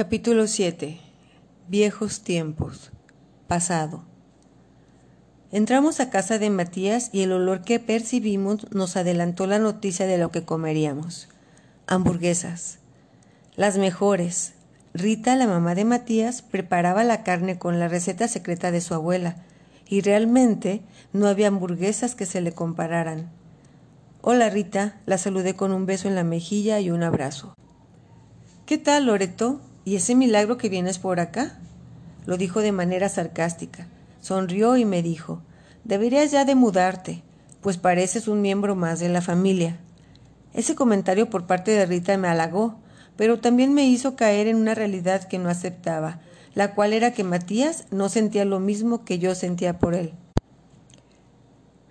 Capítulo 7. Viejos tiempos. Pasado. Entramos a casa de Matías y el olor que percibimos nos adelantó la noticia de lo que comeríamos. Hamburguesas. Las mejores. Rita, la mamá de Matías, preparaba la carne con la receta secreta de su abuela, y realmente no había hamburguesas que se le compararan. Hola Rita, la saludé con un beso en la mejilla y un abrazo. ¿Qué tal, Loreto? ¿Y ese milagro que vienes por acá? Lo dijo de manera sarcástica. Sonrió y me dijo, deberías ya de mudarte, pues pareces un miembro más de la familia. Ese comentario por parte de Rita me halagó, pero también me hizo caer en una realidad que no aceptaba, la cual era que Matías no sentía lo mismo que yo sentía por él.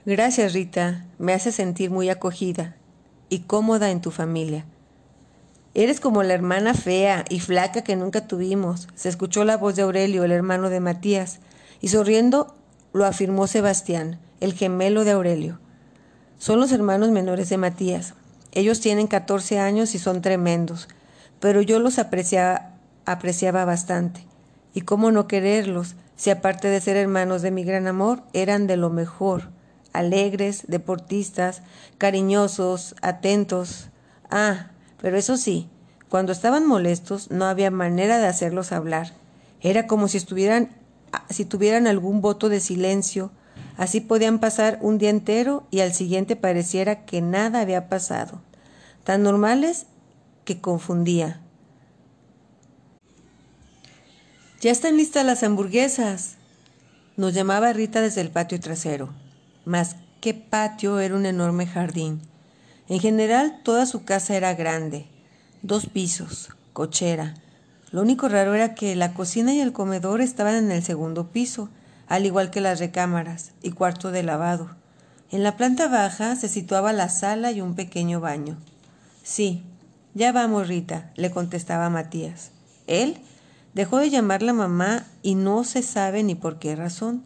Gracias, Rita, me hace sentir muy acogida y cómoda en tu familia. Eres como la hermana fea y flaca que nunca tuvimos, se escuchó la voz de Aurelio, el hermano de Matías, y sonriendo lo afirmó Sebastián, el gemelo de Aurelio. Son los hermanos menores de Matías. Ellos tienen 14 años y son tremendos, pero yo los apreciaba, apreciaba bastante. Y cómo no quererlos, si aparte de ser hermanos de mi gran amor, eran de lo mejor, alegres, deportistas, cariñosos, atentos. Ah, pero eso sí, cuando estaban molestos no había manera de hacerlos hablar. Era como si estuvieran si tuvieran algún voto de silencio, así podían pasar un día entero y al siguiente pareciera que nada había pasado. Tan normales que confundía. Ya están listas las hamburguesas. Nos llamaba Rita desde el patio trasero. Mas qué patio era un enorme jardín. En general, toda su casa era grande, dos pisos, cochera. Lo único raro era que la cocina y el comedor estaban en el segundo piso, al igual que las recámaras y cuarto de lavado. En la planta baja se situaba la sala y un pequeño baño. Sí, ya vamos, Rita, le contestaba Matías. Él dejó de llamarla mamá y no se sabe ni por qué razón.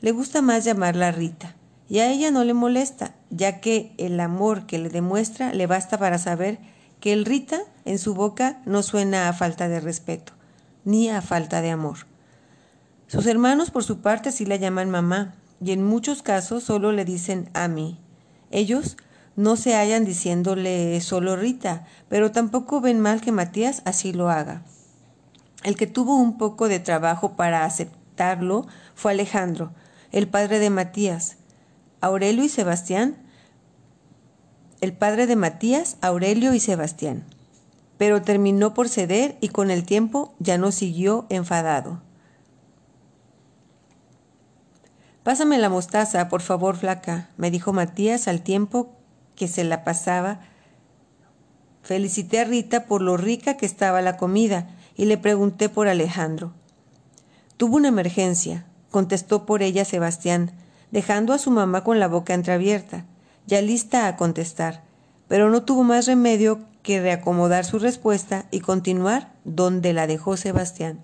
Le gusta más llamarla Rita y a ella no le molesta, ya que el amor que le demuestra le basta para saber que el Rita en su boca no suena a falta de respeto, ni a falta de amor. Sus hermanos por su parte sí la llaman mamá, y en muchos casos solo le dicen a mí. Ellos no se hallan diciéndole solo Rita, pero tampoco ven mal que Matías así lo haga. El que tuvo un poco de trabajo para aceptarlo fue Alejandro, el padre de Matías, Aurelio y Sebastián, el padre de Matías, Aurelio y Sebastián. Pero terminó por ceder y con el tiempo ya no siguió enfadado. Pásame la mostaza, por favor, flaca, me dijo Matías al tiempo que se la pasaba. Felicité a Rita por lo rica que estaba la comida y le pregunté por Alejandro. Tuvo una emergencia, contestó por ella Sebastián, dejando a su mamá con la boca entreabierta, ya lista a contestar, pero no tuvo más remedio que reacomodar su respuesta y continuar donde la dejó Sebastián.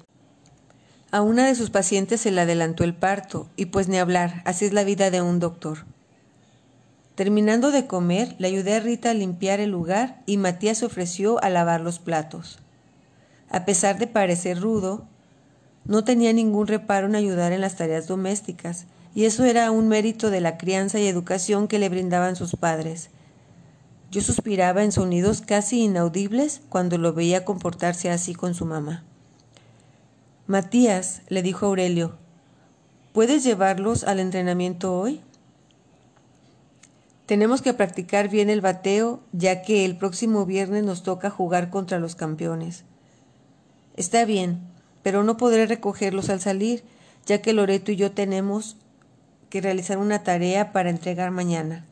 A una de sus pacientes se le adelantó el parto, y pues ni hablar, así es la vida de un doctor. Terminando de comer, le ayudé a Rita a limpiar el lugar y Matías se ofreció a lavar los platos. A pesar de parecer rudo, no tenía ningún reparo en ayudar en las tareas domésticas, y eso era un mérito de la crianza y educación que le brindaban sus padres. Yo suspiraba en sonidos casi inaudibles cuando lo veía comportarse así con su mamá. Matías, le dijo Aurelio, ¿puedes llevarlos al entrenamiento hoy? Tenemos que practicar bien el bateo, ya que el próximo viernes nos toca jugar contra los campeones. Está bien, pero no podré recogerlos al salir, ya que Loreto y yo tenemos que realizar una tarea para entregar mañana.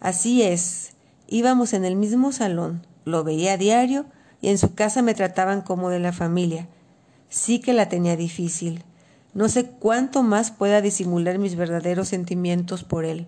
Así es, íbamos en el mismo salón, lo veía a diario y en su casa me trataban como de la familia. Sí que la tenía difícil. No sé cuánto más pueda disimular mis verdaderos sentimientos por él.